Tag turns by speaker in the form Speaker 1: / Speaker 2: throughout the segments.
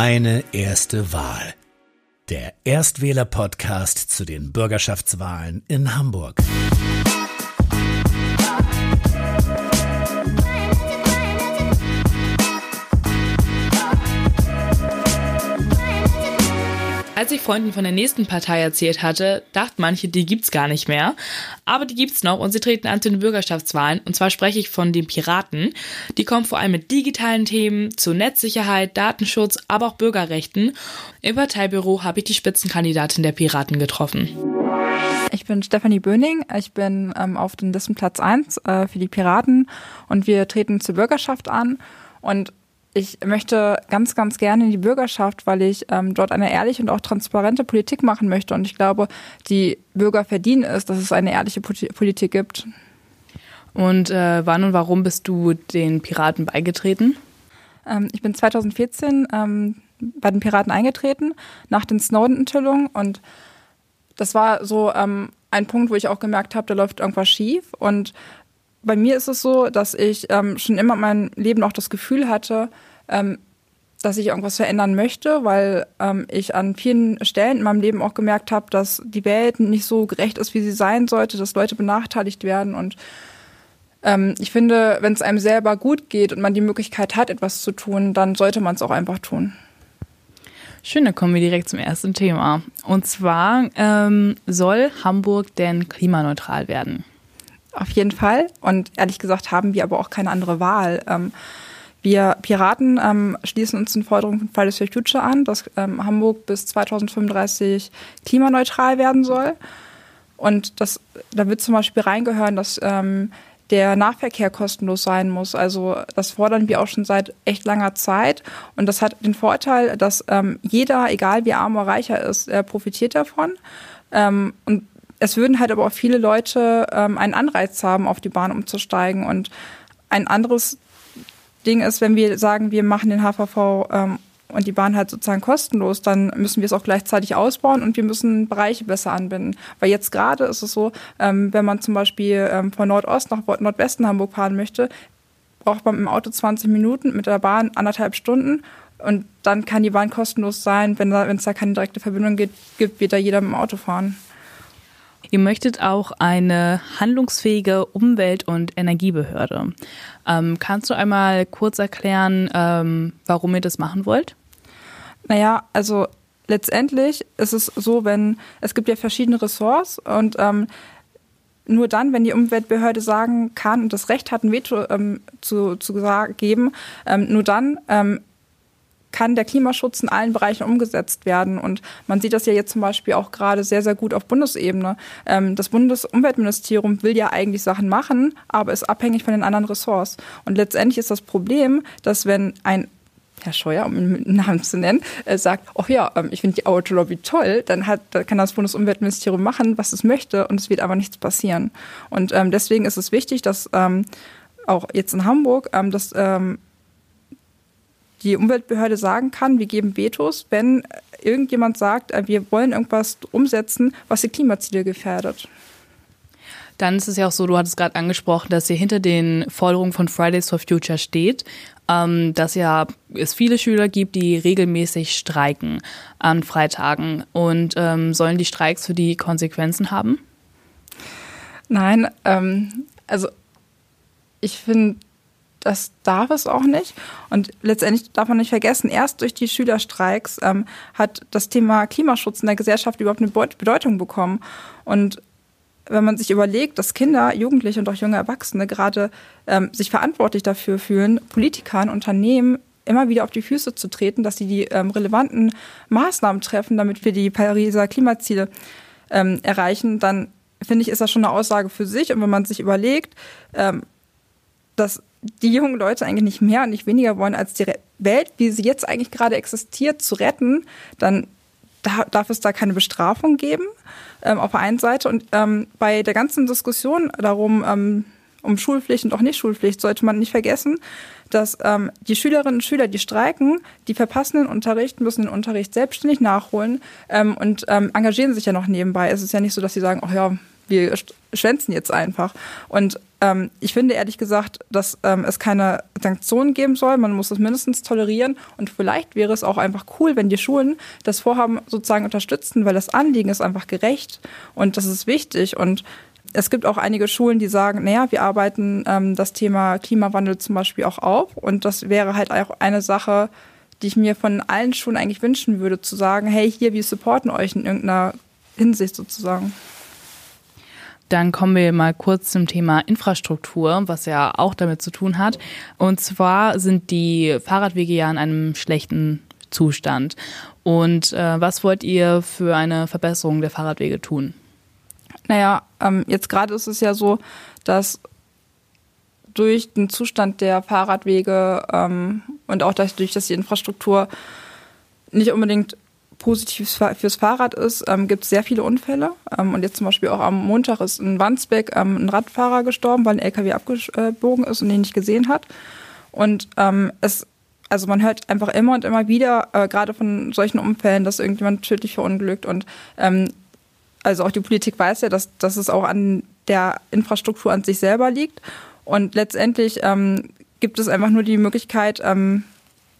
Speaker 1: Meine erste Wahl. Der Erstwähler-Podcast zu den Bürgerschaftswahlen in Hamburg.
Speaker 2: Als ich Freunden von der nächsten Partei erzählt hatte, dachten manche, die gibt's gar nicht mehr. Aber die gibt's noch und sie treten an zu den Bürgerschaftswahlen. Und zwar spreche ich von den Piraten. Die kommen vor allem mit digitalen Themen zu Netzsicherheit, Datenschutz, aber auch Bürgerrechten. Im Parteibüro habe ich die Spitzenkandidatin der Piraten getroffen.
Speaker 3: Ich bin Stefanie Böning. Ich bin ähm, auf dem Listenplatz 1 äh, für die Piraten und wir treten zur Bürgerschaft an. Und ich möchte ganz, ganz gerne in die Bürgerschaft, weil ich ähm, dort eine ehrliche und auch transparente Politik machen möchte. Und ich glaube, die Bürger verdienen es, dass es eine ehrliche Politik gibt.
Speaker 2: Und äh, wann und warum bist du den Piraten beigetreten?
Speaker 3: Ähm, ich bin 2014 ähm, bei den Piraten eingetreten, nach den Snowden-Enthüllungen. Und das war so ähm, ein Punkt, wo ich auch gemerkt habe, da läuft irgendwas schief. Und bei mir ist es so, dass ich ähm, schon immer mein Leben auch das Gefühl hatte, ähm, dass ich irgendwas verändern möchte, weil ähm, ich an vielen Stellen in meinem Leben auch gemerkt habe, dass die Welt nicht so gerecht ist, wie sie sein sollte, dass Leute benachteiligt werden. Und ähm, ich finde, wenn es einem selber gut geht und man die Möglichkeit hat, etwas zu tun, dann sollte man es auch einfach tun.
Speaker 2: Schön, dann kommen wir direkt zum ersten Thema. Und zwar ähm, soll Hamburg denn klimaneutral werden?
Speaker 3: Auf jeden Fall. Und ehrlich gesagt haben wir aber auch keine andere Wahl. Ähm, wir Piraten ähm, schließen uns den Forderungen von Fridays for Future an, dass ähm, Hamburg bis 2035 klimaneutral werden soll. Und das, da wird zum Beispiel reingehören, dass ähm, der Nahverkehr kostenlos sein muss. Also das fordern wir auch schon seit echt langer Zeit. Und das hat den Vorteil, dass ähm, jeder, egal wie arm oder reicher ist, er profitiert davon. Ähm, und es würden halt aber auch viele Leute ähm, einen Anreiz haben, auf die Bahn umzusteigen. Und ein anderes Ding ist, wenn wir sagen, wir machen den HVV ähm, und die Bahn halt sozusagen kostenlos, dann müssen wir es auch gleichzeitig ausbauen und wir müssen Bereiche besser anbinden. Weil jetzt gerade ist es so, ähm, wenn man zum Beispiel ähm, von Nordost nach Nordwesten Hamburg fahren möchte, braucht man im Auto 20 Minuten, mit der Bahn anderthalb Stunden. Und dann kann die Bahn kostenlos sein. Wenn es da keine direkte Verbindung gibt, wird da jeder mit dem Auto fahren.
Speaker 2: Ihr möchtet auch eine handlungsfähige Umwelt- und Energiebehörde. Ähm, kannst du einmal kurz erklären, ähm, warum ihr das machen wollt?
Speaker 3: Naja, also letztendlich ist es so, wenn es gibt ja verschiedene Ressorts und ähm, nur dann, wenn die Umweltbehörde sagen kann und das Recht hat, ein Veto ähm, zu, zu geben, ähm, nur dann ähm, kann der Klimaschutz in allen Bereichen umgesetzt werden. Und man sieht das ja jetzt zum Beispiel auch gerade sehr, sehr gut auf Bundesebene. Ähm, das Bundesumweltministerium will ja eigentlich Sachen machen, aber ist abhängig von den anderen Ressorts. Und letztendlich ist das Problem, dass wenn ein Herr Scheuer, um ihn mit Namen zu nennen, äh, sagt, ach ja, ähm, ich finde die Autolobby toll, dann hat, dann kann das Bundesumweltministerium machen, was es möchte und es wird aber nichts passieren. Und ähm, deswegen ist es wichtig, dass ähm, auch jetzt in Hamburg, ähm, dass ähm, die Umweltbehörde sagen kann, wir geben Vetos, wenn irgendjemand sagt, äh, wir wollen irgendwas umsetzen, was die Klimaziele gefährdet.
Speaker 2: Dann ist es ja auch so, du hattest gerade angesprochen, dass ihr hinter den Forderungen von Fridays for Future steht, ähm, dass ja es viele Schüler gibt, die regelmäßig streiken an Freitagen. Und ähm, sollen die Streiks für die Konsequenzen haben?
Speaker 3: Nein, ähm, also ich finde das darf es auch nicht. Und letztendlich darf man nicht vergessen, erst durch die Schülerstreiks ähm, hat das Thema Klimaschutz in der Gesellschaft überhaupt eine Bedeutung bekommen. Und wenn man sich überlegt, dass Kinder, Jugendliche und auch junge Erwachsene gerade ähm, sich verantwortlich dafür fühlen, Politikern, Unternehmen immer wieder auf die Füße zu treten, dass sie die ähm, relevanten Maßnahmen treffen, damit wir die Pariser Klimaziele ähm, erreichen, dann finde ich, ist das schon eine Aussage für sich. Und wenn man sich überlegt, ähm, dass die jungen Leute eigentlich nicht mehr und nicht weniger wollen, als die Welt, wie sie jetzt eigentlich gerade existiert, zu retten, dann darf es da keine Bestrafung geben ähm, auf der einen Seite. Und ähm, bei der ganzen Diskussion darum, ähm, um Schulpflicht und auch nicht Schulpflicht, sollte man nicht vergessen, dass ähm, die Schülerinnen und Schüler, die streiken, die verpassen den Unterricht, müssen den Unterricht selbstständig nachholen ähm, und ähm, engagieren sich ja noch nebenbei. Es ist ja nicht so, dass sie sagen, ach ja, wir schwänzen jetzt einfach. Und ähm, ich finde ehrlich gesagt, dass ähm, es keine Sanktionen geben soll. Man muss es mindestens tolerieren. Und vielleicht wäre es auch einfach cool, wenn die Schulen das Vorhaben sozusagen unterstützen, weil das Anliegen ist einfach gerecht und das ist wichtig. Und es gibt auch einige Schulen, die sagen, naja, wir arbeiten ähm, das Thema Klimawandel zum Beispiel auch auf. Und das wäre halt auch eine Sache, die ich mir von allen Schulen eigentlich wünschen würde, zu sagen, hey, hier, wir supporten euch in irgendeiner Hinsicht sozusagen.
Speaker 2: Dann kommen wir mal kurz zum Thema Infrastruktur, was ja auch damit zu tun hat. Und zwar sind die Fahrradwege ja in einem schlechten Zustand. Und äh, was wollt ihr für eine Verbesserung der Fahrradwege tun?
Speaker 3: Naja, ähm, jetzt gerade ist es ja so, dass durch den Zustand der Fahrradwege ähm, und auch dadurch, dass die Infrastruktur nicht unbedingt positiv fürs Fahrrad ist, ähm, gibt es sehr viele Unfälle. Ähm, und jetzt zum Beispiel auch am Montag ist in Wandsbek ähm, ein Radfahrer gestorben, weil ein LKW abgebogen ist und ihn nicht gesehen hat. Und ähm, es, also man hört einfach immer und immer wieder, äh, gerade von solchen Unfällen, dass irgendjemand tödlich verunglückt. Und ähm, also auch die Politik weiß ja, dass, dass es auch an der Infrastruktur an sich selber liegt. Und letztendlich ähm, gibt es einfach nur die Möglichkeit,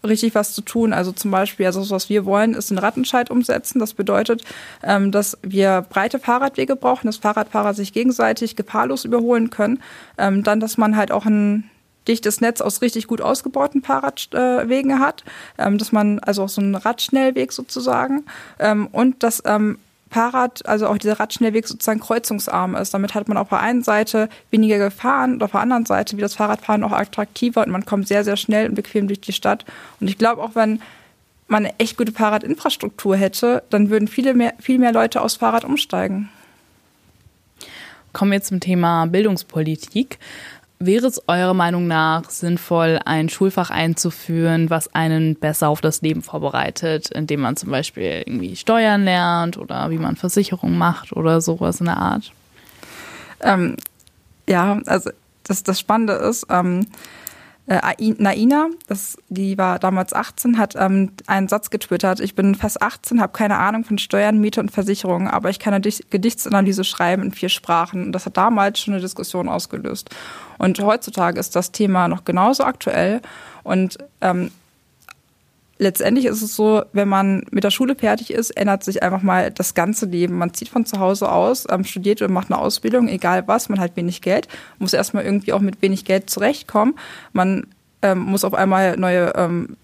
Speaker 3: richtig was zu tun. Also zum Beispiel, also was wir wollen, ist den Rattenscheid umsetzen. Das bedeutet, ähm, dass wir breite Fahrradwege brauchen, dass Fahrradfahrer sich gegenseitig gefahrlos überholen können. Ähm, dann, dass man halt auch ein dichtes Netz aus richtig gut ausgebauten Fahrradwegen hat, ähm, dass man also auch so einen Radschnellweg sozusagen ähm, und dass ähm, Fahrrad, also auch dieser Radschnellweg sozusagen kreuzungsarm ist. Damit hat man auf der einen Seite weniger gefahren und auf der anderen Seite wird das Fahrradfahren auch attraktiver und man kommt sehr, sehr schnell und bequem durch die Stadt. Und ich glaube, auch wenn man eine echt gute Fahrradinfrastruktur hätte, dann würden viele mehr, viel mehr Leute aufs Fahrrad umsteigen.
Speaker 2: Kommen wir zum Thema Bildungspolitik. Wäre es eurer Meinung nach sinnvoll, ein Schulfach einzuführen, was einen besser auf das Leben vorbereitet, indem man zum Beispiel irgendwie Steuern lernt oder wie man Versicherungen macht oder sowas in der Art?
Speaker 3: Ähm, ja, also das, das Spannende ist, ähm, äh, Naina, das, die war damals 18, hat ähm, einen Satz getwittert. Ich bin fast 18, habe keine Ahnung von Steuern, Miete und Versicherungen, aber ich kann eine Gedichtsanalyse schreiben in vier Sprachen. Und das hat damals schon eine Diskussion ausgelöst. Und heutzutage ist das Thema noch genauso aktuell. Und ähm, letztendlich ist es so, wenn man mit der Schule fertig ist, ändert sich einfach mal das ganze Leben. Man zieht von zu Hause aus, ähm, studiert und macht eine Ausbildung, egal was, man hat wenig Geld, muss erstmal irgendwie auch mit wenig Geld zurechtkommen. Man ähm, muss auf einmal neue ähm,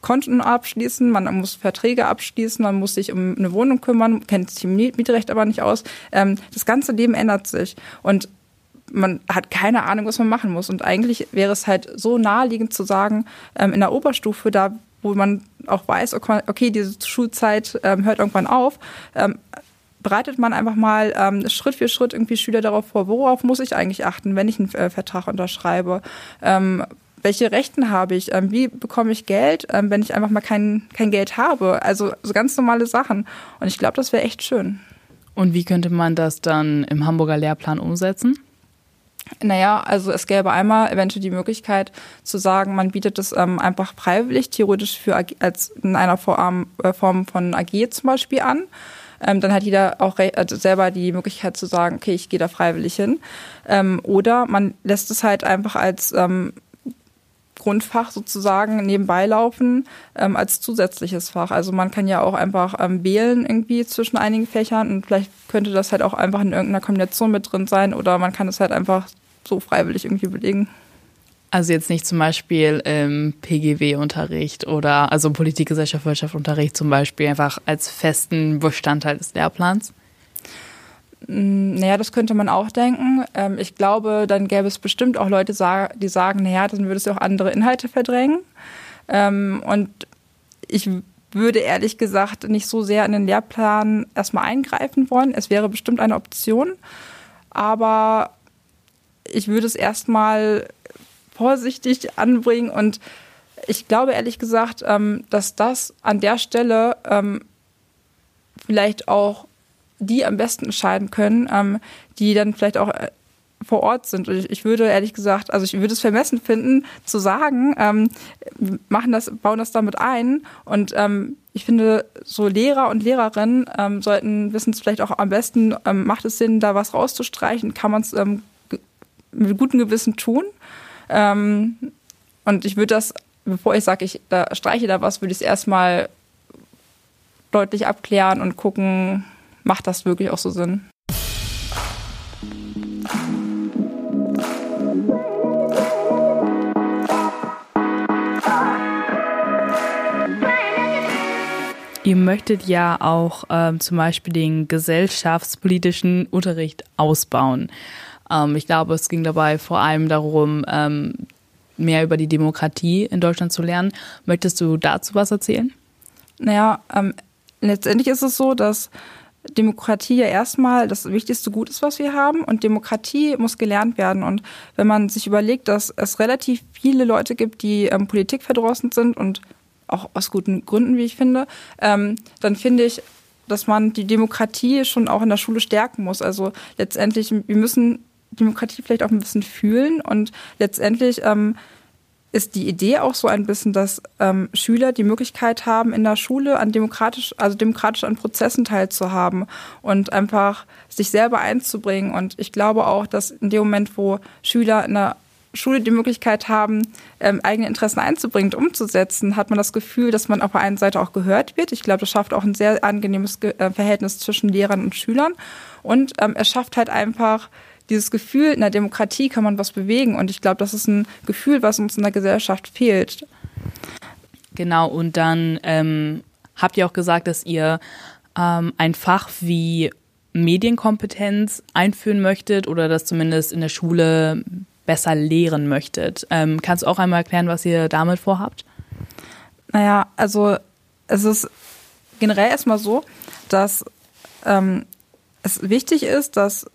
Speaker 3: Konten abschließen, man muss Verträge abschließen, man muss sich um eine Wohnung kümmern, kennt sich im Mietrecht aber nicht aus. Ähm, das ganze Leben ändert sich. Und man hat keine Ahnung, was man machen muss. Und eigentlich wäre es halt so naheliegend zu sagen, ähm, in der Oberstufe, da wo man auch weiß, okay, diese Schulzeit ähm, hört irgendwann auf, ähm, bereitet man einfach mal ähm, Schritt für Schritt irgendwie Schüler darauf vor, worauf muss ich eigentlich achten, wenn ich einen äh, Vertrag unterschreibe. Ähm, welche Rechten habe ich? Ähm, wie bekomme ich Geld, ähm, wenn ich einfach mal kein, kein Geld habe? Also so ganz normale Sachen. Und ich glaube, das wäre echt schön.
Speaker 2: Und wie könnte man das dann im Hamburger Lehrplan umsetzen?
Speaker 3: Naja, also es gäbe einmal eventuell die Möglichkeit zu sagen, man bietet es ähm, einfach freiwillig, theoretisch für als in einer Form, äh, Form von AG zum Beispiel an. Ähm, dann hat jeder auch also selber die Möglichkeit zu sagen, okay, ich gehe da freiwillig hin. Ähm, oder man lässt es halt einfach als ähm, Grundfach sozusagen nebenbei laufen ähm, als zusätzliches Fach. Also man kann ja auch einfach ähm, wählen irgendwie zwischen einigen Fächern und vielleicht könnte das halt auch einfach in irgendeiner Kombination mit drin sein oder man kann es halt einfach so freiwillig irgendwie belegen.
Speaker 2: Also jetzt nicht zum Beispiel im PGW-Unterricht oder also Politik, Gesellschaft, Wirtschaft, Unterricht zum Beispiel einfach als festen Bestandteil des Lehrplans?
Speaker 3: Mm, naja, das könnte man auch denken. Ähm, ich glaube, dann gäbe es bestimmt auch Leute, die sagen, naja, dann würdest du auch andere Inhalte verdrängen. Ähm, und ich würde ehrlich gesagt nicht so sehr in den Lehrplan erstmal eingreifen wollen. Es wäre bestimmt eine Option, aber ich würde es erstmal vorsichtig anbringen und ich glaube ehrlich gesagt, ähm, dass das an der Stelle vielleicht auch die am besten entscheiden können, ähm, die dann vielleicht auch äh, vor Ort sind. Und ich, ich, würde ehrlich gesagt, also ich würde es vermessen finden, zu sagen, ähm, machen das, bauen das damit ein. Und ähm, ich finde, so Lehrer und Lehrerinnen ähm, sollten wissen es vielleicht auch am besten, ähm, macht es Sinn, da was rauszustreichen, kann man es ähm, mit gutem Gewissen tun. Ähm, und ich würde das, bevor ich sage, ich da streiche da was, würde ich es erstmal deutlich abklären und gucken, macht das wirklich auch so Sinn.
Speaker 2: Ihr möchtet ja auch ähm, zum Beispiel den gesellschaftspolitischen Unterricht ausbauen. Ähm, ich glaube, es ging dabei vor allem darum, ähm, mehr über die Demokratie in Deutschland zu lernen. Möchtest du dazu was erzählen?
Speaker 3: Naja, ähm, letztendlich ist es so, dass Demokratie ja erstmal das wichtigste Gut ist, was wir haben. Und Demokratie muss gelernt werden. Und wenn man sich überlegt, dass es relativ viele Leute gibt, die ähm, Politik verdrossen sind und auch aus guten Gründen, wie ich finde, ähm, dann finde ich, dass man die Demokratie schon auch in der Schule stärken muss. Also letztendlich, wir müssen Demokratie vielleicht auch ein bisschen fühlen und letztendlich ähm, ist die Idee auch so ein bisschen, dass ähm, Schüler die Möglichkeit haben, in der Schule an demokratisch, also demokratisch an Prozessen teilzuhaben und einfach sich selber einzubringen. Und ich glaube auch, dass in dem Moment, wo Schüler in der Schule die Möglichkeit haben, ähm, eigene Interessen einzubringen, umzusetzen, hat man das Gefühl, dass man auf der einen Seite auch gehört wird. Ich glaube, das schafft auch ein sehr angenehmes Ge äh, Verhältnis zwischen Lehrern und Schülern. Und ähm, es schafft halt einfach dieses Gefühl, in der Demokratie kann man was bewegen. Und ich glaube, das ist ein Gefühl, was uns in der Gesellschaft fehlt.
Speaker 2: Genau, und dann ähm, habt ihr auch gesagt, dass ihr ähm, ein Fach wie Medienkompetenz einführen möchtet oder das zumindest in der Schule besser lehren möchtet. Ähm, kannst du auch einmal erklären, was ihr damit vorhabt?
Speaker 3: Naja, also es ist generell erstmal so, dass ähm, es wichtig ist, dass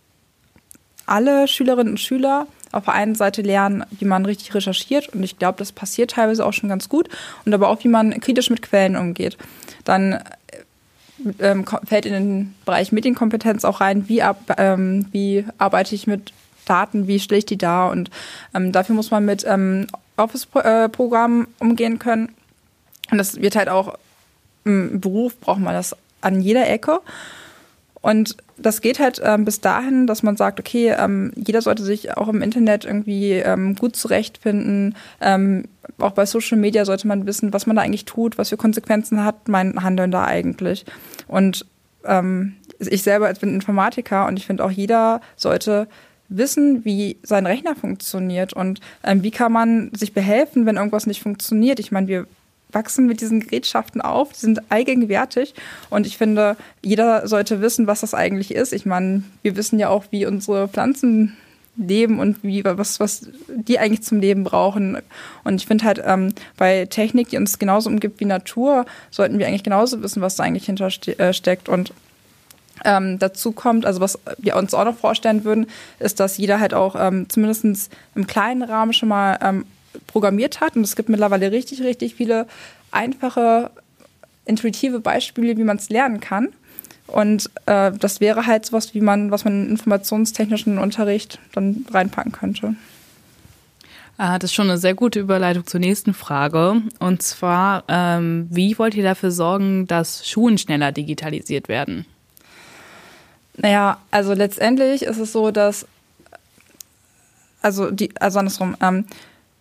Speaker 3: alle Schülerinnen und Schüler auf der einen Seite lernen, wie man richtig recherchiert und ich glaube, das passiert teilweise auch schon ganz gut und aber auch, wie man kritisch mit Quellen umgeht. Dann ähm, fällt in den Bereich Medienkompetenz auch rein, wie, ab, ähm, wie arbeite ich mit Daten, wie stelle ich die dar? Und ähm, dafür muss man mit ähm, Office-Programmen umgehen können. Und das wird halt auch im Beruf braucht man das an jeder Ecke. Und das geht halt ähm, bis dahin, dass man sagt, okay, ähm, jeder sollte sich auch im Internet irgendwie ähm, gut zurechtfinden. Ähm, auch bei Social Media sollte man wissen, was man da eigentlich tut, was für Konsequenzen hat mein Handeln da eigentlich. Und ähm, ich selber bin Informatiker und ich finde auch jeder sollte wissen, wie sein Rechner funktioniert und ähm, wie kann man sich behelfen, wenn irgendwas nicht funktioniert. Ich meine, wir wachsen mit diesen Gerätschaften auf, die sind allgegenwärtig. Und ich finde, jeder sollte wissen, was das eigentlich ist. Ich meine, wir wissen ja auch, wie unsere Pflanzen leben und wie was was die eigentlich zum Leben brauchen. Und ich finde halt ähm, bei Technik die uns genauso umgibt wie Natur sollten wir eigentlich genauso wissen was da eigentlich hintersteckt äh, und ähm, dazu kommt, also was wir uns auch noch vorstellen würden, ist, dass jeder halt auch ähm, zumindest im kleinen Rahmen schon mal ähm, programmiert hat. Und es gibt mittlerweile richtig, richtig viele einfache, intuitive Beispiele, wie man es lernen kann. Und äh, das wäre halt sowas, wie man, was man in informationstechnischen Unterricht dann reinpacken könnte.
Speaker 2: Ah, das ist schon eine sehr gute Überleitung zur nächsten Frage. Und zwar, ähm, wie wollt ihr dafür sorgen, dass Schulen schneller digitalisiert werden?
Speaker 3: Naja, also letztendlich ist es so, dass, also, die, also andersrum, ähm,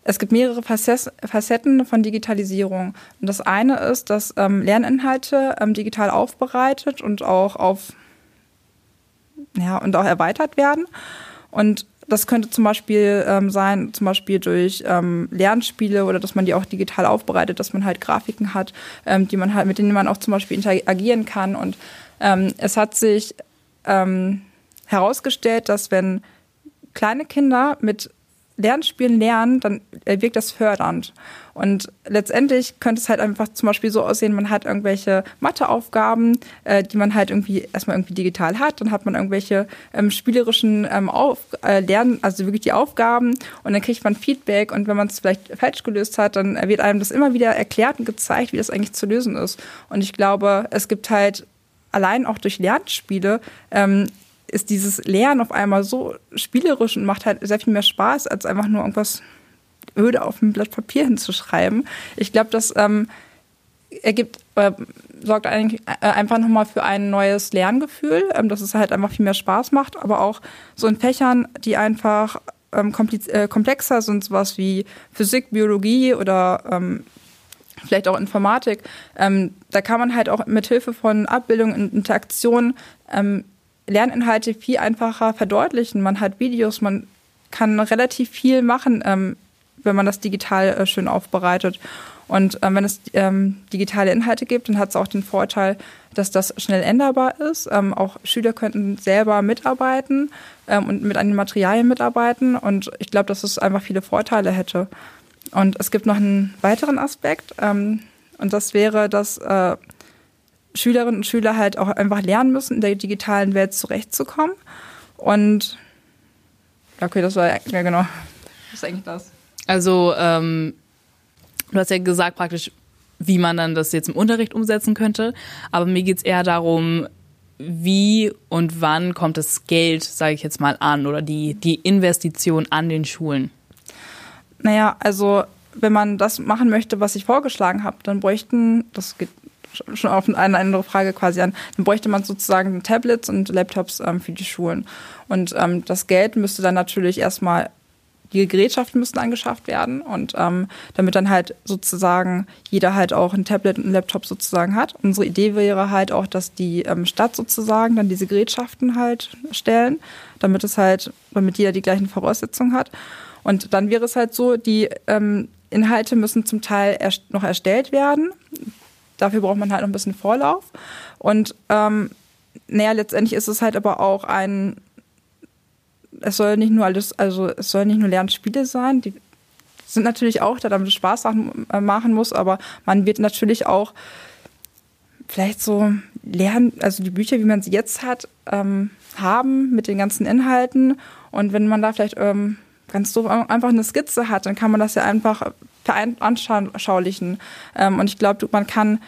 Speaker 3: es gibt mehrere Facetten von Digitalisierung. Und das eine ist, dass ähm, Lerninhalte ähm, digital aufbereitet und auch auf, ja, und auch erweitert werden. Und das könnte zum Beispiel ähm, sein, zum Beispiel durch ähm, Lernspiele oder dass man die auch digital aufbereitet, dass man halt Grafiken hat, ähm, die man halt, mit denen man auch zum Beispiel interagieren kann. Und ähm, es hat sich herausgestellt, dass wenn kleine Kinder mit Lernspielen lernen, dann wirkt das fördernd. Und letztendlich könnte es halt einfach zum Beispiel so aussehen, man hat irgendwelche Matheaufgaben, äh, die man halt irgendwie erstmal irgendwie digital hat, dann hat man irgendwelche ähm, spielerischen ähm, Auf äh, Lernen, also wirklich die Aufgaben und dann kriegt man Feedback und wenn man es vielleicht falsch gelöst hat, dann wird einem das immer wieder erklärt und gezeigt, wie das eigentlich zu lösen ist. Und ich glaube, es gibt halt allein auch durch Lernspiele ähm, ist dieses Lernen auf einmal so spielerisch und macht halt sehr viel mehr Spaß, als einfach nur irgendwas öde auf ein Blatt Papier hinzuschreiben. Ich glaube, das ähm, ergibt, äh, sorgt eigentlich äh, einfach nochmal für ein neues Lerngefühl, ähm, dass es halt einfach viel mehr Spaß macht, aber auch so in Fächern, die einfach ähm, äh, komplexer sind, sowas wie Physik, Biologie oder ähm, vielleicht auch Informatik, ähm, da kann man halt auch mit Hilfe von Abbildung und Interaktion ähm, Lerninhalte viel einfacher verdeutlichen. Man hat Videos, man kann relativ viel machen, ähm, wenn man das digital äh, schön aufbereitet. Und ähm, wenn es ähm, digitale Inhalte gibt, dann hat es auch den Vorteil, dass das schnell änderbar ist. Ähm, auch Schüler könnten selber mitarbeiten ähm, und mit an den Materialien mitarbeiten. Und ich glaube, dass es einfach viele Vorteile hätte. Und es gibt noch einen weiteren Aspekt. Ähm, und das wäre, dass äh, Schülerinnen und Schüler halt auch einfach lernen müssen, in der digitalen Welt zurechtzukommen. Und okay, das war ja genau.
Speaker 2: Was ist eigentlich das? Also, ähm, du hast ja gesagt praktisch, wie man dann das jetzt im Unterricht umsetzen könnte. Aber mir geht es eher darum, wie und wann kommt das Geld, sage ich jetzt mal, an oder die, die Investition an den Schulen?
Speaker 3: Naja, also wenn man das machen möchte, was ich vorgeschlagen habe, dann bräuchten, das geht schon auf eine andere Frage quasi an, dann bräuchte man sozusagen Tablets und Laptops ähm, für die Schulen. Und ähm, das Geld müsste dann natürlich erstmal die Gerätschaften müssten angeschafft werden und ähm, damit dann halt sozusagen jeder halt auch ein Tablet und ein Laptop sozusagen hat. Unsere Idee wäre halt auch, dass die ähm, Stadt sozusagen dann diese Gerätschaften halt stellen, damit es halt, damit jeder die gleichen Voraussetzungen hat. Und dann wäre es halt so, die ähm, Inhalte müssen zum Teil erst noch erstellt werden. Dafür braucht man halt noch ein bisschen Vorlauf. Und ähm, naja, letztendlich ist es halt aber auch ein, es soll nicht nur alles, also es soll nicht nur Lernspiele sein, die sind natürlich auch da, damit es Spaß äh, machen muss, aber man wird natürlich auch vielleicht so lernen, also die Bücher, wie man sie jetzt hat, ähm, haben mit den ganzen Inhalten. Und wenn man da vielleicht ähm, ganz doof einfach eine Skizze hat, dann kann man das ja einfach veranschaulichen. Ähm, und ich glaube, man kann,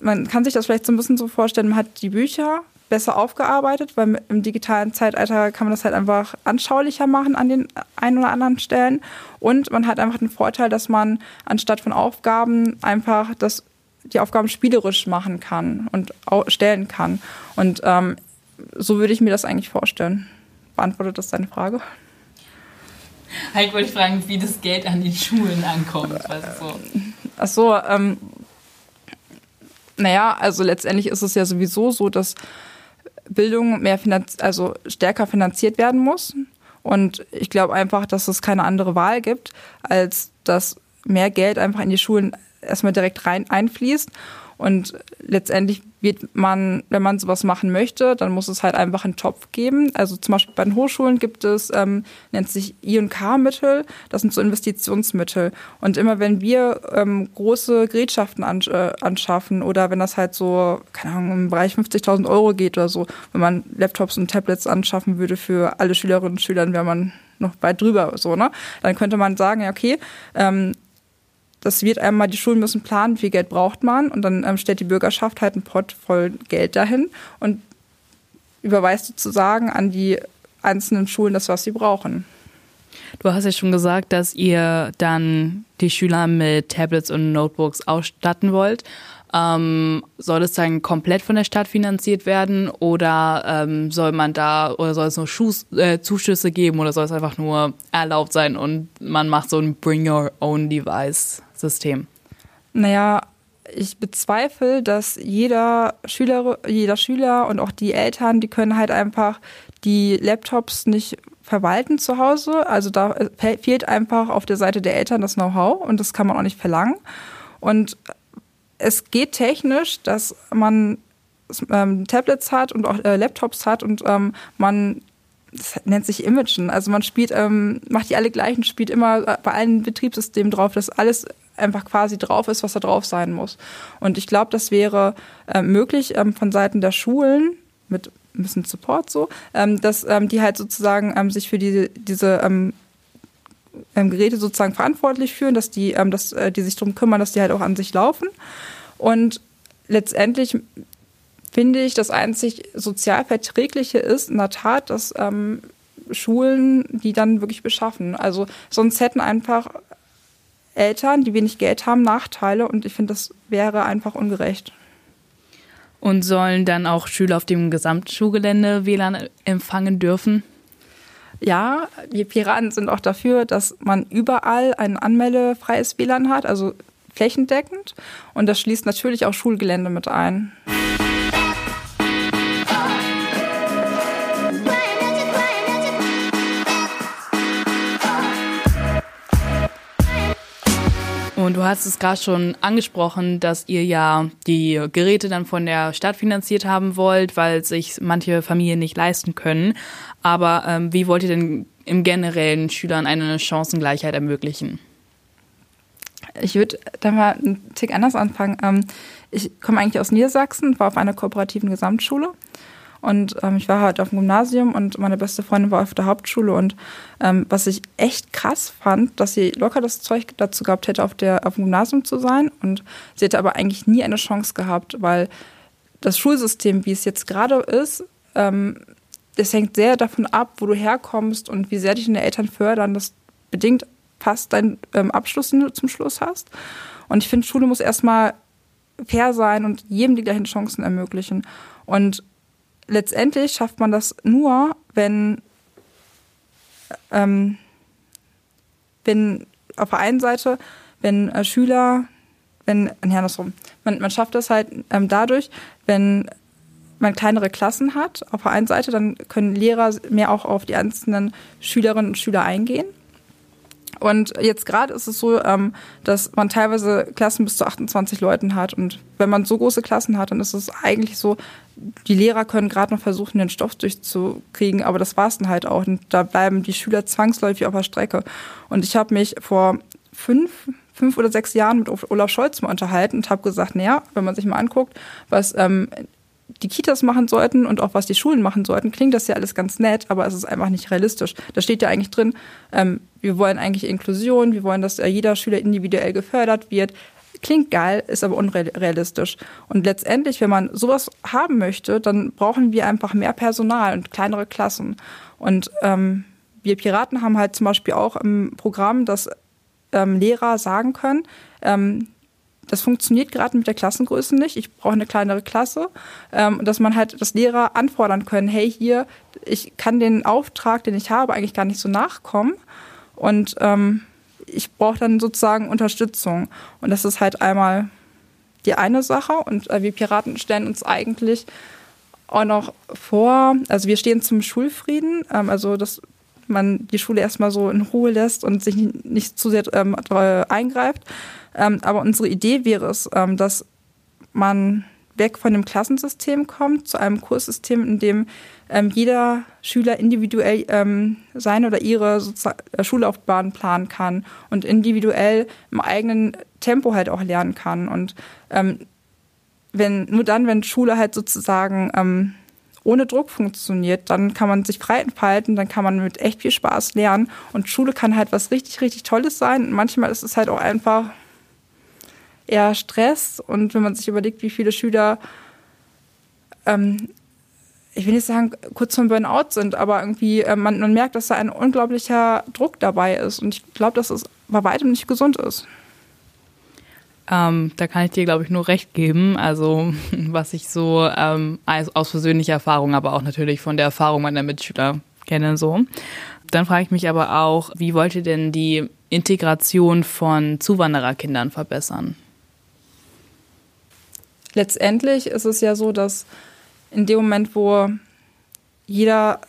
Speaker 3: man kann sich das vielleicht so ein bisschen so vorstellen, man hat die Bücher besser aufgearbeitet, weil im digitalen Zeitalter kann man das halt einfach anschaulicher machen an den ein oder anderen Stellen. Und man hat einfach den Vorteil, dass man anstatt von Aufgaben einfach das, die Aufgaben spielerisch machen kann und stellen kann. Und ähm, so würde ich mir das eigentlich vorstellen. Beantwortet das deine Frage?
Speaker 2: Halt wollte ich fragen, wie das Geld an die Schulen ankommt.
Speaker 3: So. Ach so, ähm, naja, also letztendlich ist es ja sowieso so, dass Bildung mehr finanz also stärker finanziert werden muss. Und ich glaube einfach, dass es keine andere Wahl gibt, als dass mehr Geld einfach in die Schulen erstmal direkt rein einfließt. Und letztendlich wird man, wenn man sowas machen möchte, dann muss es halt einfach einen Topf geben. Also zum Beispiel bei den Hochschulen gibt es, ähm, nennt sich I&K-Mittel, das sind so Investitionsmittel. Und immer wenn wir ähm, große Gerätschaften an, äh, anschaffen oder wenn das halt so, keine Ahnung, im Bereich 50.000 Euro geht oder so, wenn man Laptops und Tablets anschaffen würde für alle Schülerinnen und Schüler, wäre man noch weit drüber so, ne? Dann könnte man sagen, ja, okay, ähm, das wird einmal, die Schulen müssen planen, wie viel Geld braucht man und dann ähm, stellt die Bürgerschaft halt einen Pott voll Geld dahin und überweist sozusagen an die einzelnen Schulen das, was sie brauchen.
Speaker 2: Du hast ja schon gesagt, dass ihr dann die Schüler mit Tablets und Notebooks ausstatten wollt. Ähm, soll es dann komplett von der Stadt finanziert werden oder ähm, soll man da oder soll es nur Schuss, äh, Zuschüsse geben oder soll es einfach nur erlaubt sein und man macht so ein Bring Your Own Device System?
Speaker 3: Naja, ich bezweifle, dass jeder Schüler, jeder Schüler und auch die Eltern, die können halt einfach die Laptops nicht verwalten zu Hause. Also da fehlt einfach auf der Seite der Eltern das Know-how und das kann man auch nicht verlangen. Und es geht technisch, dass man ähm, Tablets hat und auch äh, Laptops hat und ähm, man das nennt sich Imagen. Also man spielt, ähm, macht die alle gleichen, spielt immer äh, bei allen Betriebssystemen drauf, dass alles einfach quasi drauf ist, was da drauf sein muss. Und ich glaube, das wäre äh, möglich ähm, von Seiten der Schulen mit ein bisschen Support so, ähm, dass ähm, die halt sozusagen ähm, sich für die, diese ähm, ähm, Geräte sozusagen verantwortlich fühlen, dass die, dass äh, die sich darum kümmern, dass die halt auch an sich laufen. Und letztendlich finde ich, das einzig sozial Verträgliche ist in der Tat, dass Schulen die dann wirklich beschaffen. Also sonst hätten einfach Eltern, die wenig Geld haben, Nachteile und ich finde, das wäre einfach ungerecht.
Speaker 2: Und sollen dann auch Schüler auf dem Gesamtschulgelände WLAN empfangen dürfen?
Speaker 3: Ja, wir Piraten sind auch dafür, dass man überall ein anmeldefreies WLAN hat, also flächendeckend. Und das schließt natürlich auch Schulgelände mit ein.
Speaker 2: Und du hast es gerade schon angesprochen, dass ihr ja die Geräte dann von der Stadt finanziert haben wollt, weil sich manche Familien nicht leisten können. Aber ähm, wie wollt ihr denn im generellen Schülern eine Chancengleichheit ermöglichen?
Speaker 3: Ich würde da mal einen Tick anders anfangen. Ähm, ich komme eigentlich aus Niedersachsen, war auf einer kooperativen Gesamtschule. Und ähm, ich war halt auf dem Gymnasium und meine beste Freundin war auf der Hauptschule. Und ähm, was ich echt krass fand, dass sie locker das Zeug dazu gehabt hätte, auf, der, auf dem Gymnasium zu sein. Und sie hätte aber eigentlich nie eine Chance gehabt, weil das Schulsystem, wie es jetzt gerade ist, ähm, das hängt sehr davon ab, wo du herkommst und wie sehr dich deine Eltern fördern. Das bedingt fast deinen ähm, Abschluss, den du zum Schluss hast. Und ich finde, Schule muss erstmal fair sein und jedem die gleichen Chancen ermöglichen. Und letztendlich schafft man das nur, wenn, ähm, wenn auf der einen Seite, wenn äh, Schüler, wenn, ja, andersrum, man, man schafft das halt ähm, dadurch, wenn man kleinere Klassen hat, auf der einen Seite, dann können Lehrer mehr auch auf die einzelnen Schülerinnen und Schüler eingehen. Und jetzt gerade ist es so, ähm, dass man teilweise Klassen bis zu 28 Leuten hat. Und wenn man so große Klassen hat, dann ist es eigentlich so, die Lehrer können gerade noch versuchen, den Stoff durchzukriegen, aber das war es dann halt auch. Und da bleiben die Schüler zwangsläufig auf der Strecke. Und ich habe mich vor fünf, fünf oder sechs Jahren mit Olaf Scholz mal unterhalten und habe gesagt, naja, wenn man sich mal anguckt, was ähm, die Kitas machen sollten und auch was die Schulen machen sollten, klingt das ja alles ganz nett, aber es ist einfach nicht realistisch. Da steht ja eigentlich drin, ähm, wir wollen eigentlich Inklusion, wir wollen, dass äh, jeder Schüler individuell gefördert wird. Klingt geil, ist aber unrealistisch. Und letztendlich, wenn man sowas haben möchte, dann brauchen wir einfach mehr Personal und kleinere Klassen. Und ähm, wir Piraten haben halt zum Beispiel auch im Programm, dass ähm, Lehrer sagen können, ähm, das funktioniert gerade mit der Klassengröße nicht. Ich brauche eine kleinere Klasse, ähm, dass man halt das Lehrer anfordern können, hey hier, ich kann den Auftrag, den ich habe, eigentlich gar nicht so nachkommen und ähm, ich brauche dann sozusagen Unterstützung. Und das ist halt einmal die eine Sache. Und äh, wir Piraten stellen uns eigentlich auch noch vor, also wir stehen zum Schulfrieden, ähm, also dass man die Schule erstmal so in Ruhe lässt und sich nicht, zu sehr ähm, eingreift. Ähm, aber unsere Idee wäre es, ähm, dass man weg von dem Klassensystem kommt zu einem Kurssystem, in dem ähm, jeder Schüler individuell ähm, seine oder ihre äh, Schullaufbahn planen kann und individuell im eigenen Tempo halt auch lernen kann. Und ähm, wenn nur dann, wenn Schule halt sozusagen ähm, ohne Druck funktioniert, dann kann man sich frei entfalten, dann kann man mit echt viel Spaß lernen. Und Schule kann halt was richtig, richtig Tolles sein. Und manchmal ist es halt auch einfach eher Stress. Und wenn man sich überlegt, wie viele Schüler, ähm, ich will nicht sagen, kurz vom Burnout sind, aber irgendwie, äh, man, man merkt, dass da ein unglaublicher Druck dabei ist. Und ich glaube, dass es bei weitem nicht gesund ist.
Speaker 2: Ähm, da kann ich dir, glaube ich, nur recht geben. Also, was ich so ähm, aus persönlicher Erfahrung, aber auch natürlich von der Erfahrung meiner Mitschüler kenne, so. Dann frage ich mich aber auch, wie wollt ihr denn die Integration von Zuwandererkindern verbessern?
Speaker 3: letztendlich ist es ja so, dass in dem Moment, wo jeder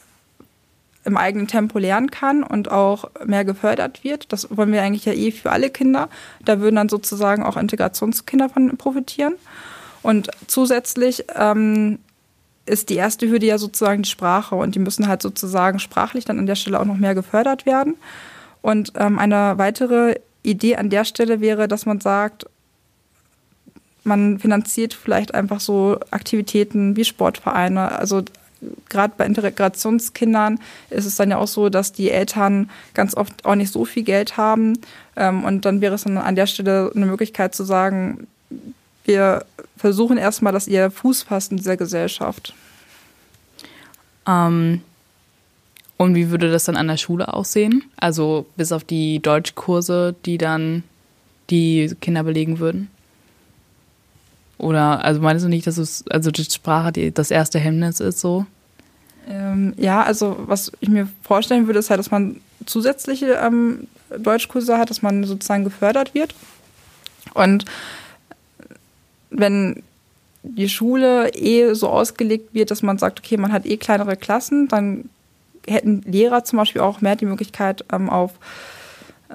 Speaker 3: im eigenen Tempo lernen kann und auch mehr gefördert wird. Das wollen wir eigentlich ja eh für alle Kinder. Da würden dann sozusagen auch Integrationskinder von profitieren. Und zusätzlich ähm, ist die erste Hürde ja sozusagen die Sprache und die müssen halt sozusagen sprachlich dann an der Stelle auch noch mehr gefördert werden. Und ähm, eine weitere Idee an der Stelle wäre, dass man sagt, man finanziert vielleicht einfach so Aktivitäten wie Sportvereine. Also gerade bei Integrationskindern ist es dann ja auch so, dass die Eltern ganz oft auch nicht so viel Geld haben. Ähm, und dann wäre es dann an der Stelle eine Möglichkeit zu sagen, wir versuchen erstmal, dass ihr Fuß fasst in dieser Gesellschaft.
Speaker 2: Ähm, und wie würde das dann an der Schule aussehen? Also bis auf die Deutschkurse, die dann die Kinder belegen würden? Oder also meinst du nicht, dass es also die Sprache die, das erste Hemmnis ist so?
Speaker 3: Ähm, ja, also was ich mir vorstellen würde, ist halt, dass man zusätzliche ähm, Deutschkurse hat, dass man sozusagen gefördert wird. Und wenn die Schule eh so ausgelegt wird, dass man sagt, okay, man hat eh kleinere Klassen, dann hätten Lehrer zum Beispiel auch mehr die Möglichkeit, ähm, auf,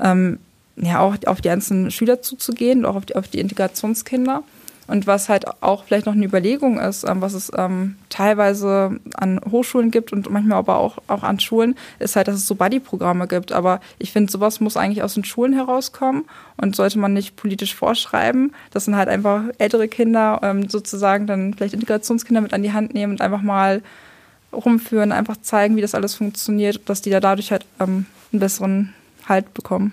Speaker 3: ähm, ja, auch auf die einzelnen Schüler zuzugehen, auch auf die, auf die Integrationskinder. Und was halt auch vielleicht noch eine Überlegung ist, ähm, was es ähm, teilweise an Hochschulen gibt und manchmal aber auch, auch an Schulen, ist halt, dass es so Buddy-Programme gibt. Aber ich finde, sowas muss eigentlich aus den Schulen herauskommen und sollte man nicht politisch vorschreiben. Das sind halt einfach ältere Kinder ähm, sozusagen dann vielleicht Integrationskinder mit an die Hand nehmen und einfach mal rumführen, einfach zeigen, wie das alles funktioniert, dass die da dadurch halt ähm, einen besseren Halt bekommen.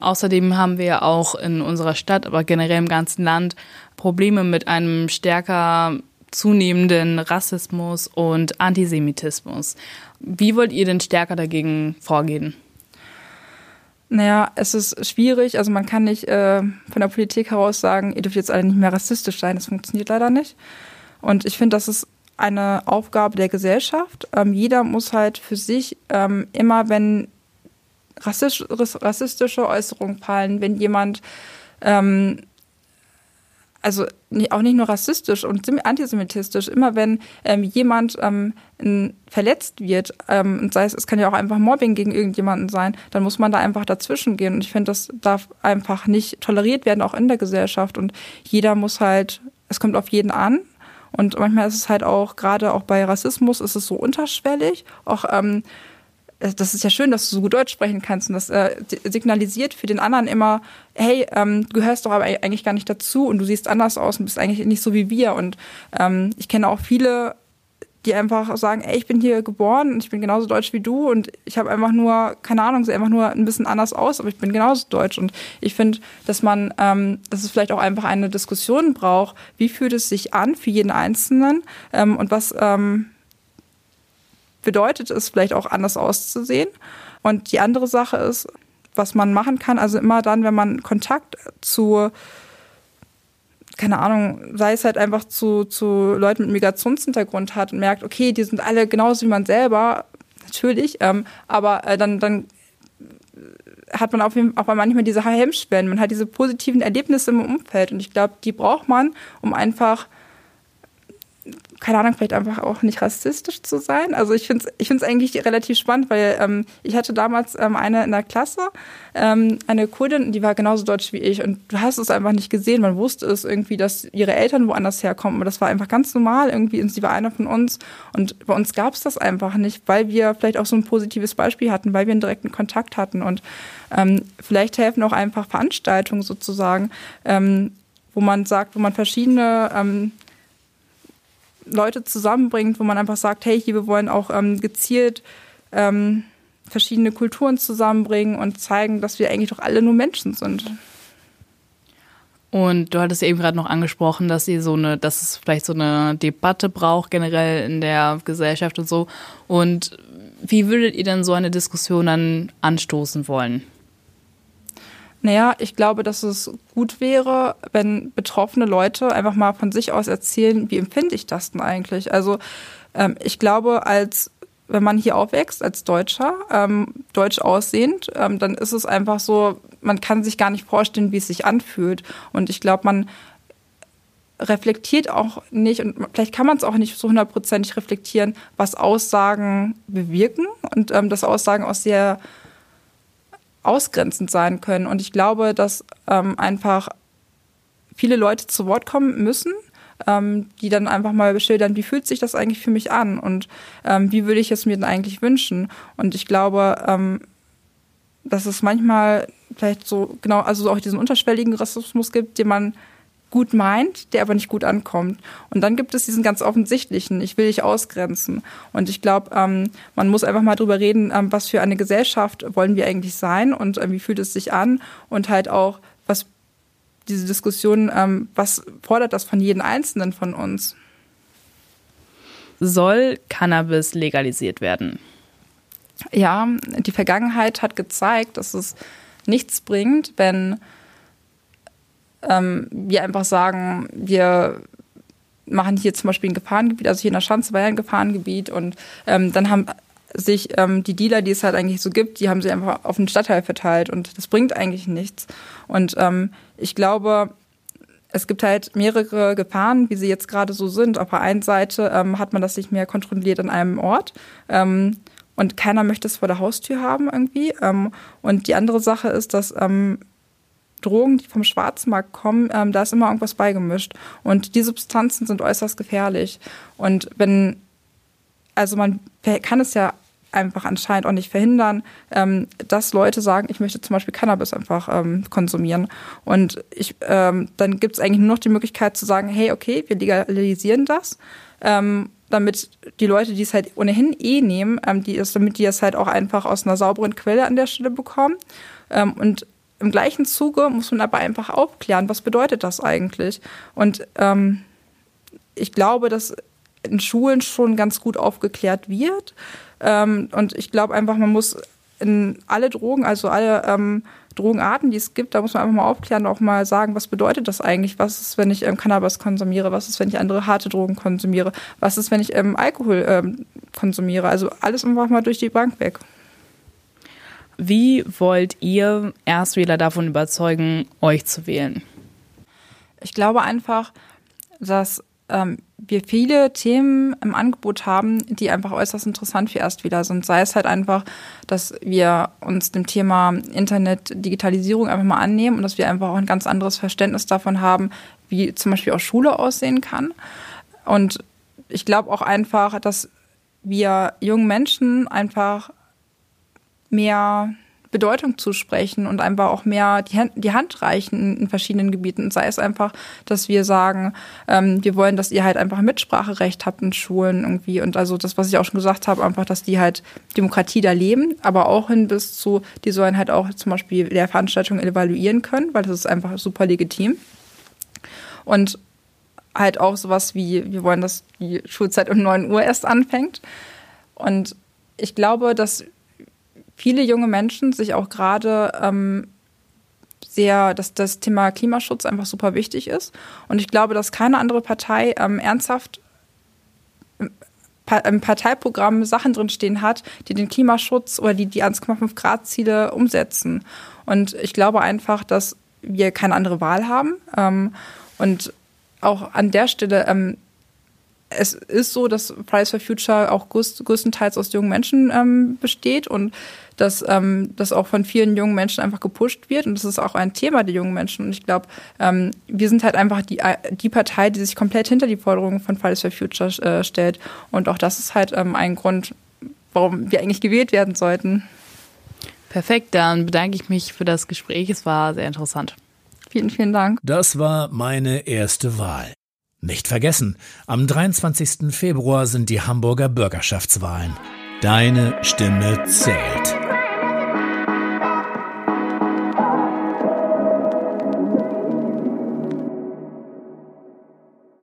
Speaker 2: Außerdem haben wir auch in unserer Stadt, aber generell im ganzen Land Probleme mit einem stärker zunehmenden Rassismus und Antisemitismus. Wie wollt ihr denn stärker dagegen vorgehen?
Speaker 3: Naja, es ist schwierig. Also man kann nicht äh, von der Politik heraus sagen, ihr dürft jetzt alle nicht mehr rassistisch sein. Das funktioniert leider nicht. Und ich finde, das ist eine Aufgabe der Gesellschaft. Ähm, jeder muss halt für sich ähm, immer, wenn rassistisch, rassistische Äußerungen fallen, wenn jemand ähm, also auch nicht nur rassistisch und antisemitistisch, immer wenn ähm, jemand ähm, verletzt wird, ähm, und sei es, es kann ja auch einfach Mobbing gegen irgendjemanden sein, dann muss man da einfach dazwischen gehen. Und ich finde, das darf einfach nicht toleriert werden, auch in der Gesellschaft. Und jeder muss halt, es kommt auf jeden an. Und manchmal ist es halt auch, gerade auch bei Rassismus, ist es so unterschwellig. Auch ähm, äh, das ist ja schön, dass du so gut Deutsch sprechen kannst und das äh, signalisiert für den anderen immer, hey, ähm, du gehörst doch aber eigentlich gar nicht dazu und du siehst anders aus und bist eigentlich nicht so wie wir. Und ähm, ich kenne auch viele, die einfach sagen, ey, ich bin hier geboren und ich bin genauso deutsch wie du und ich habe einfach nur, keine Ahnung, sehe einfach nur ein bisschen anders aus, aber ich bin genauso deutsch. Und ich finde, dass man, ähm, dass es vielleicht auch einfach eine Diskussion braucht, wie fühlt es sich an für jeden Einzelnen ähm, und was ähm, bedeutet es vielleicht auch anders auszusehen. Und die andere Sache ist, was man machen kann, also immer dann, wenn man Kontakt zu, keine Ahnung, sei es halt einfach zu, zu Leuten mit Migrationshintergrund hat und merkt, okay, die sind alle genauso wie man selber, natürlich, ähm, aber äh, dann, dann hat man auf jeden Fall auch manchmal diese Hemmschwellen, man hat diese positiven Erlebnisse im Umfeld und ich glaube, die braucht man, um einfach keine Ahnung, vielleicht einfach auch nicht rassistisch zu sein. Also ich finde es ich find's eigentlich relativ spannend, weil ähm, ich hatte damals ähm, eine in der Klasse, ähm, eine Kurdin, die war genauso deutsch wie ich. Und du hast es einfach nicht gesehen. Man wusste es irgendwie, dass ihre Eltern woanders herkommen, aber das war einfach ganz normal irgendwie. Und sie war einer von uns. Und bei uns gab es das einfach nicht, weil wir vielleicht auch so ein positives Beispiel hatten, weil wir einen direkten Kontakt hatten. Und ähm, vielleicht helfen auch einfach Veranstaltungen sozusagen, ähm, wo man sagt, wo man verschiedene ähm, Leute zusammenbringt, wo man einfach sagt, hey, hier, wir wollen auch ähm, gezielt ähm, verschiedene Kulturen zusammenbringen und zeigen, dass wir eigentlich doch alle nur Menschen sind.
Speaker 2: Und du hattest eben gerade noch angesprochen, dass ihr so eine, dass es vielleicht so eine Debatte braucht, generell in der Gesellschaft und so. Und wie würdet ihr denn so eine Diskussion dann anstoßen wollen?
Speaker 3: Naja, ich glaube, dass es gut wäre, wenn betroffene Leute einfach mal von sich aus erzählen, wie empfinde ich das denn eigentlich? Also ähm, ich glaube, als wenn man hier aufwächst als Deutscher, ähm, deutsch aussehend, ähm, dann ist es einfach so, man kann sich gar nicht vorstellen, wie es sich anfühlt. Und ich glaube, man reflektiert auch nicht und vielleicht kann man es auch nicht so hundertprozentig reflektieren, was Aussagen bewirken und ähm, dass Aussagen auch sehr ausgrenzend sein können. Und ich glaube, dass ähm, einfach viele Leute zu Wort kommen müssen, ähm, die dann einfach mal beschildern, wie fühlt sich das eigentlich für mich an und ähm, wie würde ich es mir denn eigentlich wünschen. Und ich glaube, ähm, dass es manchmal vielleicht so, genau, also auch diesen unterschwelligen Rassismus gibt, den man gut meint, der aber nicht gut ankommt. Und dann gibt es diesen ganz offensichtlichen, ich will dich ausgrenzen. Und ich glaube, ähm, man muss einfach mal drüber reden, ähm, was für eine Gesellschaft wollen wir eigentlich sein und ähm, wie fühlt es sich an und halt auch, was diese Diskussion, ähm, was fordert das von jedem Einzelnen von uns?
Speaker 2: Soll Cannabis legalisiert werden?
Speaker 3: Ja, die Vergangenheit hat gezeigt, dass es nichts bringt, wenn ähm, wir einfach sagen, wir machen hier zum Beispiel ein Gefahrengebiet, also hier in der Schanze war ja ein Gefahrengebiet und ähm, dann haben sich ähm, die Dealer, die es halt eigentlich so gibt, die haben sie einfach auf den Stadtteil verteilt und das bringt eigentlich nichts. Und ähm, ich glaube, es gibt halt mehrere Gefahren, wie sie jetzt gerade so sind. Auf der einen Seite ähm, hat man das nicht mehr kontrolliert an einem Ort. Ähm, und keiner möchte es vor der Haustür haben irgendwie. Ähm, und die andere Sache ist, dass ähm, Drogen, die vom Schwarzmarkt kommen, ähm, da ist immer irgendwas beigemischt. Und die Substanzen sind äußerst gefährlich. Und wenn, also man kann es ja einfach anscheinend auch nicht verhindern, ähm, dass Leute sagen, ich möchte zum Beispiel Cannabis einfach ähm, konsumieren. Und ich, ähm, dann gibt es eigentlich nur noch die Möglichkeit zu sagen, hey, okay, wir legalisieren das. Ähm, damit die Leute, die es halt ohnehin eh nehmen, ähm, die es, damit die es halt auch einfach aus einer sauberen Quelle an der Stelle bekommen. Ähm, und im gleichen Zuge muss man aber einfach aufklären, was bedeutet das eigentlich? Und ähm, ich glaube, dass in Schulen schon ganz gut aufgeklärt wird. Ähm, und ich glaube einfach, man muss in alle Drogen, also alle ähm, Drogenarten, die es gibt, da muss man einfach mal aufklären, auch mal sagen, was bedeutet das eigentlich? Was ist, wenn ich ähm, Cannabis konsumiere? Was ist, wenn ich andere harte Drogen konsumiere? Was ist, wenn ich ähm, Alkohol ähm, konsumiere? Also alles einfach mal durch die Bank weg.
Speaker 2: Wie wollt ihr Erstwähler davon überzeugen, euch zu wählen?
Speaker 3: Ich glaube einfach, dass ähm, wir viele Themen im Angebot haben, die einfach äußerst interessant für Erstwähler sind. Sei es halt einfach, dass wir uns dem Thema Internet, Digitalisierung einfach mal annehmen und dass wir einfach auch ein ganz anderes Verständnis davon haben, wie zum Beispiel auch Schule aussehen kann. Und ich glaube auch einfach, dass wir jungen Menschen einfach mehr Bedeutung zusprechen und einfach auch mehr die Hand, reichen in verschiedenen Gebieten. Sei es einfach, dass wir sagen, ähm, wir wollen, dass ihr halt einfach Mitspracherecht habt in Schulen irgendwie und also das, was ich auch schon gesagt habe, einfach, dass die halt Demokratie da leben, aber auch hin bis zu, die sollen halt auch zum Beispiel Lehrveranstaltungen evaluieren können, weil das ist einfach super legitim. Und halt auch sowas wie, wir wollen, dass die Schulzeit um 9 Uhr erst anfängt. Und ich glaube, dass viele junge Menschen sich auch gerade ähm, sehr, dass das Thema Klimaschutz einfach super wichtig ist. Und ich glaube, dass keine andere Partei ähm, ernsthaft im Parteiprogramm Sachen drinstehen hat, die den Klimaschutz oder die die 1,5 Grad Ziele umsetzen. Und ich glaube einfach, dass wir keine andere Wahl haben. Ähm, und auch an der Stelle ähm, es ist so, dass Fridays for Future auch größtenteils aus jungen Menschen ähm, besteht und dass ähm, das auch von vielen jungen Menschen einfach gepusht wird und das ist auch ein Thema der jungen Menschen und ich glaube, ähm, wir sind halt einfach die, die Partei, die sich komplett hinter die Forderungen von Fridays for Future äh, stellt und auch das ist halt ähm, ein Grund, warum wir eigentlich gewählt werden sollten.
Speaker 2: Perfekt, dann bedanke ich mich für das Gespräch, es war sehr interessant.
Speaker 3: Vielen, vielen Dank.
Speaker 1: Das war meine erste Wahl. Nicht vergessen, am 23. Februar sind die Hamburger Bürgerschaftswahlen. Deine Stimme zählt.